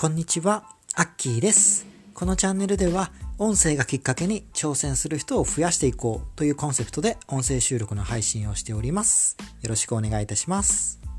こんにちは、アッキーです。このチャンネルでは、音声がきっかけに挑戦する人を増やしていこうというコンセプトで音声収録の配信をしております。よろしくお願いいたします。